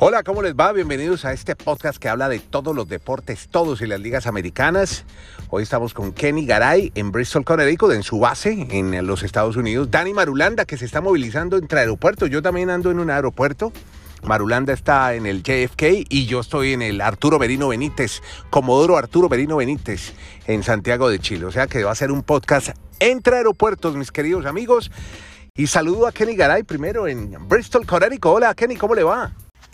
Hola, ¿cómo les va? Bienvenidos a este podcast que habla de todos los deportes, todos y las ligas americanas. Hoy estamos con Kenny Garay en Bristol, Connecticut, en su base en los Estados Unidos. Dani Marulanda, que se está movilizando entre aeropuertos. Yo también ando en un aeropuerto. Marulanda está en el JFK y yo estoy en el Arturo Berino Benítez, Comodoro Arturo Berino Benítez, en Santiago de Chile. O sea que va a ser un podcast entre aeropuertos, mis queridos amigos. Y saludo a Kenny Garay primero en Bristol, Connecticut. Hola, Kenny, ¿cómo le va?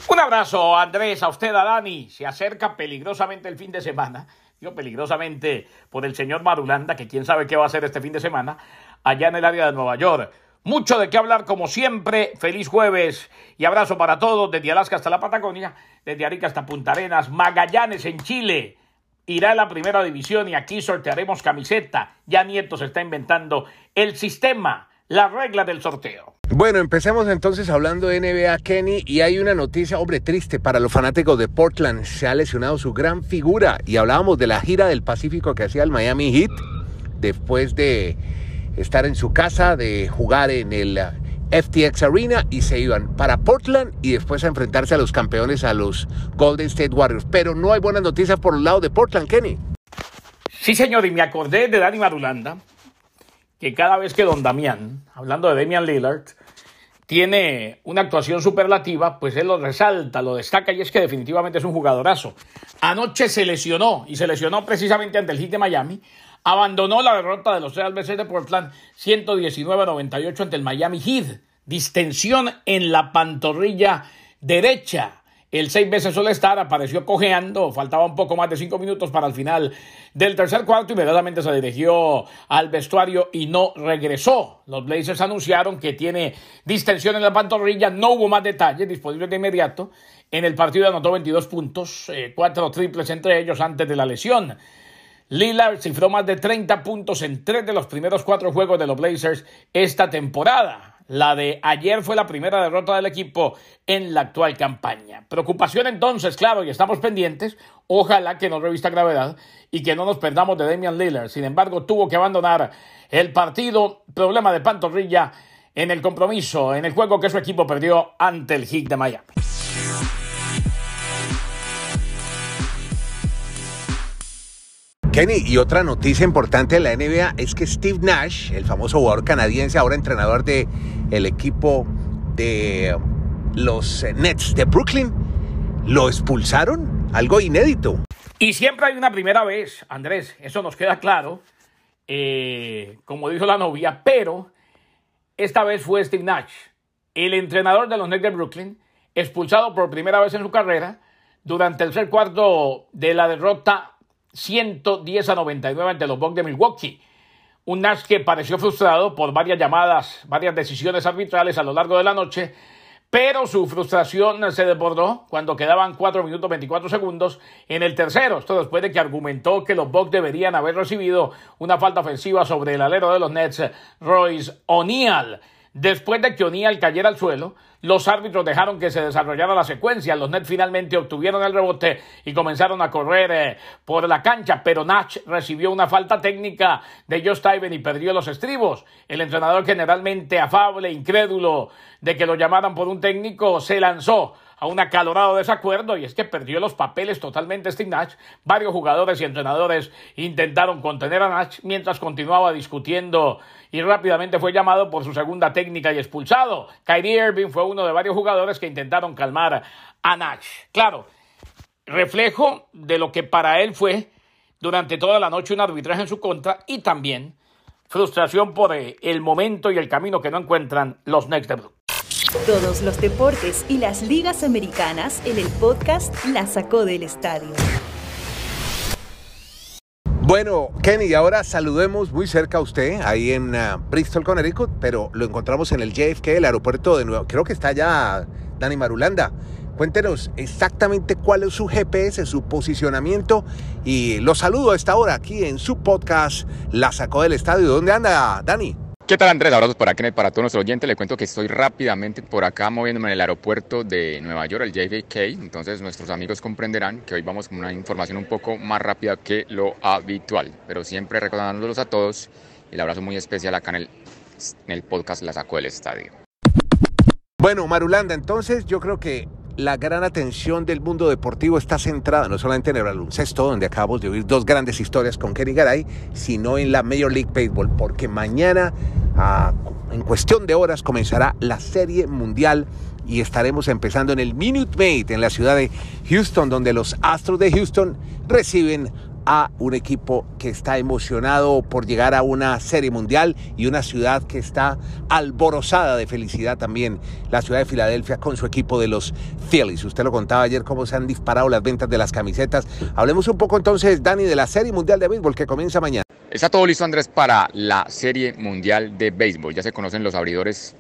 Un abrazo, Andrés, a usted, a Dani. Se acerca peligrosamente el fin de semana. Digo peligrosamente por el señor Marulanda, que quién sabe qué va a hacer este fin de semana, allá en el área de Nueva York. Mucho de qué hablar como siempre. Feliz jueves y abrazo para todos desde Alaska hasta la Patagonia, desde Arica hasta Punta Arenas, Magallanes en Chile. Irá a la primera división y aquí sortearemos camiseta. Ya Nieto se está inventando el sistema, la regla del sorteo. Bueno, empecemos entonces hablando de NBA Kenny y hay una noticia, hombre, triste para los fanáticos de Portland. Se ha lesionado su gran figura y hablábamos de la gira del Pacífico que hacía el Miami Heat después de estar en su casa, de jugar en el FTX Arena y se iban para Portland y después a enfrentarse a los campeones, a los Golden State Warriors. Pero no hay buenas noticias por el lado de Portland, Kenny. Sí, señor, y me acordé de Dani Marulanda, que cada vez que Don Damián, hablando de Damian Lillard, tiene una actuación superlativa, pues él lo resalta, lo destaca y es que definitivamente es un jugadorazo. Anoche se lesionó y se lesionó precisamente ante el Heat de Miami, abandonó la derrota de los Real veces de Portland 119-98 ante el Miami Heat. Distensión en la pantorrilla derecha. El seis veces suele estar, apareció cojeando, faltaba un poco más de cinco minutos para el final del tercer cuarto, inmediatamente se dirigió al vestuario y no regresó. Los Blazers anunciaron que tiene distensión en la pantorrilla, no hubo más detalles disponibles de inmediato. En el partido anotó 22 puntos, eh, cuatro triples entre ellos antes de la lesión. Lillard cifró más de 30 puntos en tres de los primeros cuatro juegos de los Blazers esta temporada. La de ayer fue la primera derrota del equipo en la actual campaña. Preocupación entonces, claro, y estamos pendientes. Ojalá que no revista gravedad y que no nos perdamos de Damian Lillard. Sin embargo, tuvo que abandonar el partido. Problema de pantorrilla en el compromiso, en el juego que su equipo perdió ante el Heat de Miami. Y otra noticia importante de la NBA es que Steve Nash, el famoso jugador canadiense, ahora entrenador del el equipo de los Nets de Brooklyn, lo expulsaron, algo inédito. Y siempre hay una primera vez, Andrés, eso nos queda claro, eh, como dijo la novia, pero esta vez fue Steve Nash, el entrenador de los Nets de Brooklyn, expulsado por primera vez en su carrera durante el tercer cuarto de la derrota 110 a 99 ante los Bucks de Milwaukee. Un Nash que pareció frustrado por varias llamadas, varias decisiones arbitrales a lo largo de la noche, pero su frustración se desbordó cuando quedaban 4 minutos 24 segundos en el tercero. Esto después de que argumentó que los Bucks deberían haber recibido una falta ofensiva sobre el alero de los Nets, Royce O'Neal. Después de que O'Neal cayera al suelo, los árbitros dejaron que se desarrollara la secuencia. Los Nets finalmente obtuvieron el rebote y comenzaron a correr eh, por la cancha, pero Nash recibió una falta técnica de Joe Steven y perdió los estribos. El entrenador generalmente afable, incrédulo de que lo llamaran por un técnico, se lanzó a un acalorado desacuerdo y es que perdió los papeles totalmente Steve Nash. Varios jugadores y entrenadores intentaron contener a Nash mientras continuaba discutiendo y rápidamente fue llamado por su segunda técnica y expulsado. Kyrie Irving fue uno de varios jugadores que intentaron calmar a Nash. Claro, reflejo de lo que para él fue durante toda la noche un arbitraje en su contra y también frustración por eh, el momento y el camino que no encuentran los Next de. Todos los deportes y las ligas americanas en el podcast La Sacó del Estadio. Bueno, Kenny, ahora saludemos muy cerca a usted, ahí en uh, Bristol, Connecticut, pero lo encontramos en el JFK, el aeropuerto de Nueva Creo que está allá Dani Marulanda. Cuéntenos exactamente cuál es su GPS, su posicionamiento y lo saludo a esta hora aquí en su podcast La Sacó del Estadio. ¿Dónde anda, Dani? ¿Qué tal Andrés? Abrazos por aquí para todos nuestros oyentes. Le cuento que estoy rápidamente por acá moviéndome en el aeropuerto de Nueva York, el JFK. Entonces nuestros amigos comprenderán que hoy vamos con una información un poco más rápida que lo habitual. Pero siempre recordándolos a todos y el abrazo muy especial acá en el, en el podcast La Sacó del Estadio. Bueno, Marulanda, entonces yo creo que la gran atención del mundo deportivo está centrada no solamente en el baloncesto, donde acabamos de oír dos grandes historias con Kenny Garay, sino en la Major League Baseball, porque mañana, en cuestión de horas, comenzará la Serie Mundial y estaremos empezando en el Minute Maid en la ciudad de Houston, donde los Astros de Houston reciben a un equipo que está emocionado por llegar a una serie mundial y una ciudad que está alborozada de felicidad también, la ciudad de Filadelfia con su equipo de los Phillies. Usted lo contaba ayer cómo se han disparado las ventas de las camisetas. Hablemos un poco entonces, Dani, de la serie mundial de béisbol que comienza mañana. Está todo listo, Andrés, para la serie mundial de béisbol. Ya se conocen los abridores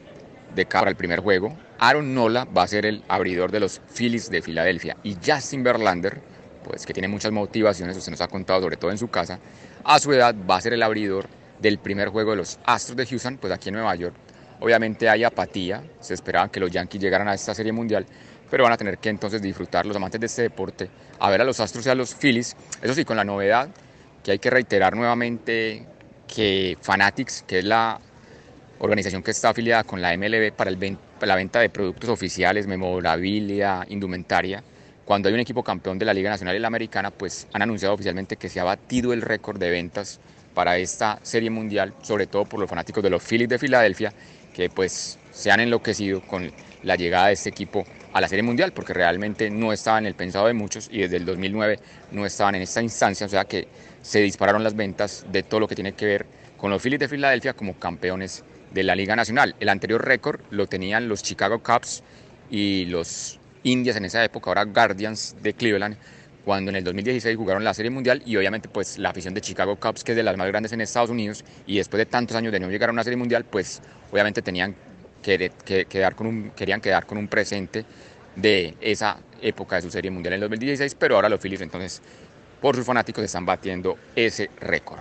de cada para el primer juego. Aaron Nola va a ser el abridor de los Phillies de Filadelfia y Justin Verlander pues que tiene muchas motivaciones, usted nos ha contado sobre todo en su casa, a su edad va a ser el abridor del primer juego de los Astros de Houston, pues aquí en Nueva York. Obviamente hay apatía, se esperaba que los Yankees llegaran a esta serie mundial, pero van a tener que entonces disfrutar los amantes de este deporte, a ver a los Astros y a los Phillies, eso sí, con la novedad que hay que reiterar nuevamente que Fanatics, que es la organización que está afiliada con la MLB para, la venta de productos oficiales, memorabilia, indumentaria, cuando hay un equipo campeón de la Liga Nacional y la Americana, pues han anunciado oficialmente que se ha batido el récord de ventas para esta serie mundial, sobre todo por los fanáticos de los Phillies de Filadelfia, que pues se han enloquecido con la llegada de este equipo a la serie mundial, porque realmente no estaba en el pensado de muchos y desde el 2009 no estaban en esta instancia, o sea que se dispararon las ventas de todo lo que tiene que ver con los Phillies de Filadelfia como campeones de la Liga Nacional. El anterior récord lo tenían los Chicago Cubs y los Indias en esa época, ahora Guardians de Cleveland, cuando en el 2016 jugaron la Serie Mundial y obviamente pues la afición de Chicago Cubs, que es de las más grandes en Estados Unidos, y después de tantos años de no llegar a una Serie Mundial, pues obviamente tenían que, quedar con un, querían quedar con un presente de esa época de su Serie Mundial en el 2016, pero ahora los Phillies entonces por sus fanáticos están batiendo ese récord.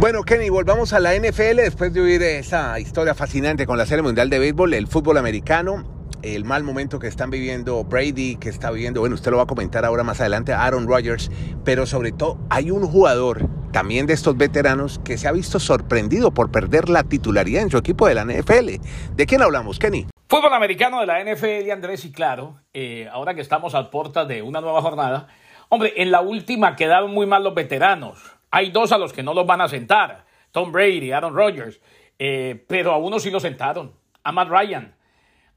Bueno, Kenny, volvamos a la NFL después de oír esa historia fascinante con la Serie Mundial de Béisbol, el fútbol americano, el mal momento que están viviendo Brady, que está viviendo, bueno, usted lo va a comentar ahora más adelante, Aaron Rodgers, pero sobre todo hay un jugador también de estos veteranos que se ha visto sorprendido por perder la titularidad en su equipo de la NFL. ¿De quién hablamos, Kenny? Fútbol americano de la NFL, Andrés, y claro, eh, ahora que estamos a puertas de una nueva jornada, hombre, en la última quedaron muy mal los veteranos. Hay dos a los que no los van a sentar, Tom Brady, Aaron Rodgers, eh, pero a uno sí lo sentaron, a Matt Ryan.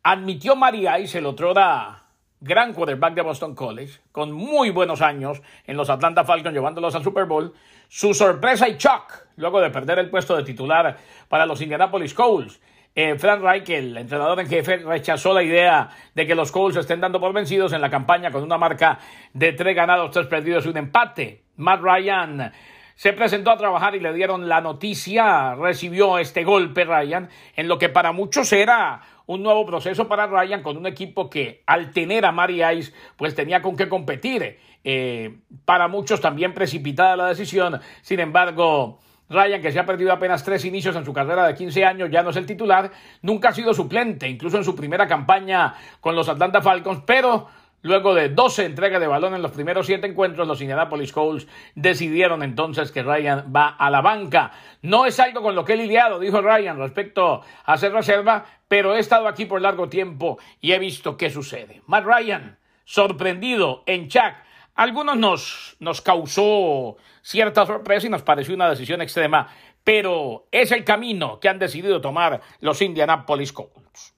Admitió María y el otro era gran quarterback de Boston College, con muy buenos años en los Atlanta Falcons llevándolos al Super Bowl, su sorpresa y shock luego de perder el puesto de titular para los Indianapolis Colts. Eh, Frank Reich, el entrenador en jefe, rechazó la idea de que los Colts estén dando por vencidos en la campaña con una marca de tres ganados, tres perdidos y un empate. Matt Ryan se presentó a trabajar y le dieron la noticia, recibió este golpe Ryan, en lo que para muchos era un nuevo proceso para Ryan con un equipo que al tener a Mari Ice pues tenía con qué competir. Eh, para muchos también precipitada la decisión, sin embargo... Ryan, que se ha perdido apenas tres inicios en su carrera de 15 años, ya no es el titular, nunca ha sido suplente, incluso en su primera campaña con los Atlanta Falcons, pero Luego de 12 entregas de balón en los primeros siete encuentros, los Indianapolis Colts decidieron entonces que Ryan va a la banca. No es algo con lo que he lidiado, dijo Ryan, respecto a hacer reserva, pero he estado aquí por largo tiempo y he visto qué sucede. Matt Ryan, sorprendido en Chuck. Algunos nos, nos causó cierta sorpresa y nos pareció una decisión extrema, pero es el camino que han decidido tomar los Indianapolis Colts.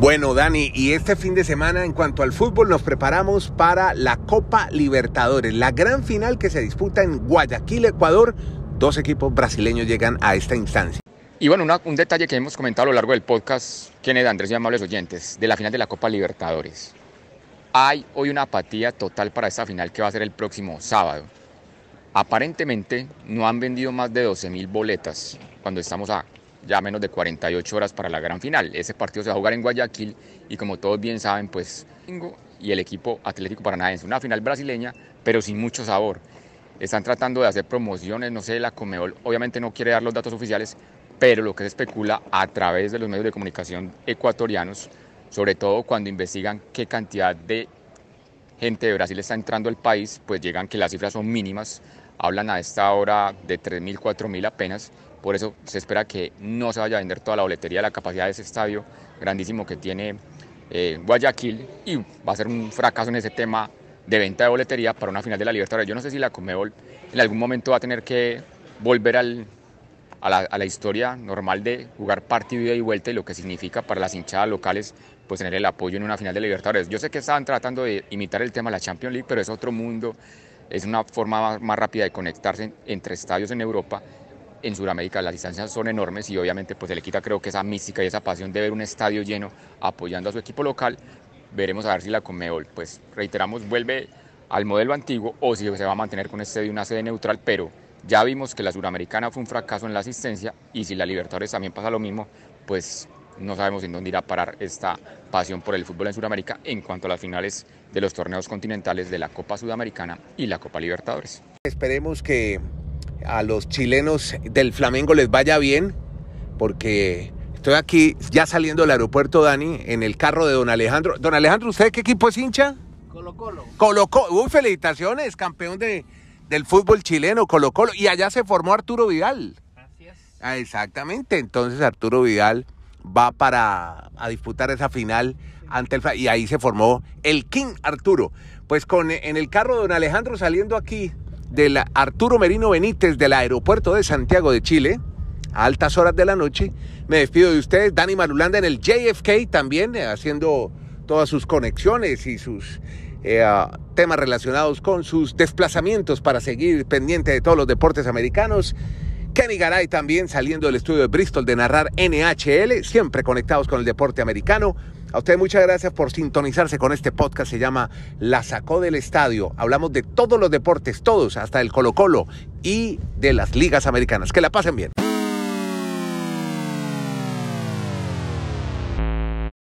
Bueno, Dani, y este fin de semana en cuanto al fútbol nos preparamos para la Copa Libertadores, la gran final que se disputa en Guayaquil, Ecuador. Dos equipos brasileños llegan a esta instancia. Y bueno, un detalle que hemos comentado a lo largo del podcast, Kenneth Andrés y amables oyentes, de la final de la Copa Libertadores. Hay hoy una apatía total para esta final que va a ser el próximo sábado. Aparentemente no han vendido más de 12 mil boletas cuando estamos a ya menos de 48 horas para la gran final. Ese partido se va a jugar en Guayaquil y como todos bien saben, pues y el equipo Atlético Paranaense, una final brasileña, pero sin mucho sabor. Están tratando de hacer promociones, no sé, la Comebol obviamente no quiere dar los datos oficiales, pero lo que se especula a través de los medios de comunicación ecuatorianos, sobre todo cuando investigan qué cantidad de gente de Brasil está entrando al país, pues llegan que las cifras son mínimas, hablan a esta hora de 3.000, 4.000 apenas, por eso se espera que no se vaya a vender toda la boletería, la capacidad de ese estadio grandísimo que tiene eh, Guayaquil y va a ser un fracaso en ese tema de venta de boletería para una final de la Libertadores. Yo no sé si la Comebol en algún momento va a tener que volver al, a, la, historia normal de jugar partido y vuelta y lo que significa para las hinchadas locales pues tener el apoyo en una final de Libertadores. Yo sé que estaban tratando de imitar el tema de la Champions League, pero es otro mundo, es una forma más rápida de conectarse entre estadios en Europa en Sudamérica las distancias son enormes y obviamente pues se le quita creo que esa mística y esa pasión de ver un estadio lleno apoyando a su equipo local. Veremos a ver si la Conmebol, pues reiteramos, vuelve al modelo antiguo o si se va a mantener con este de una sede neutral, pero ya vimos que la Suramericana fue un fracaso en la asistencia y si la Libertadores también pasa lo mismo, pues no sabemos en dónde irá a parar esta pasión por el fútbol en Sudamérica en cuanto a las finales de los torneos continentales de la Copa Sudamericana y la Copa Libertadores. Esperemos que a los chilenos del Flamengo les vaya bien, porque estoy aquí ya saliendo del aeropuerto, Dani, en el carro de don Alejandro. Don Alejandro, ¿usted qué equipo es hincha? Colo Colo. Colo Colo. Uy, felicitaciones, campeón de, del fútbol chileno, Colo Colo. Y allá se formó Arturo Vidal. Así es. Ah, exactamente, entonces Arturo Vidal va para a disputar esa final ante el y ahí se formó el King Arturo. Pues con en el carro de don Alejandro saliendo aquí del Arturo Merino Benítez del aeropuerto de Santiago de Chile, a altas horas de la noche. Me despido de ustedes, Dani Marulanda en el JFK también, eh, haciendo todas sus conexiones y sus eh, temas relacionados con sus desplazamientos para seguir pendiente de todos los deportes americanos. Kenny Garay también saliendo del estudio de Bristol de narrar NHL, siempre conectados con el deporte americano. A ustedes muchas gracias por sintonizarse con este podcast. Se llama La Sacó del Estadio. Hablamos de todos los deportes, todos, hasta el Colo Colo y de las ligas americanas. Que la pasen bien.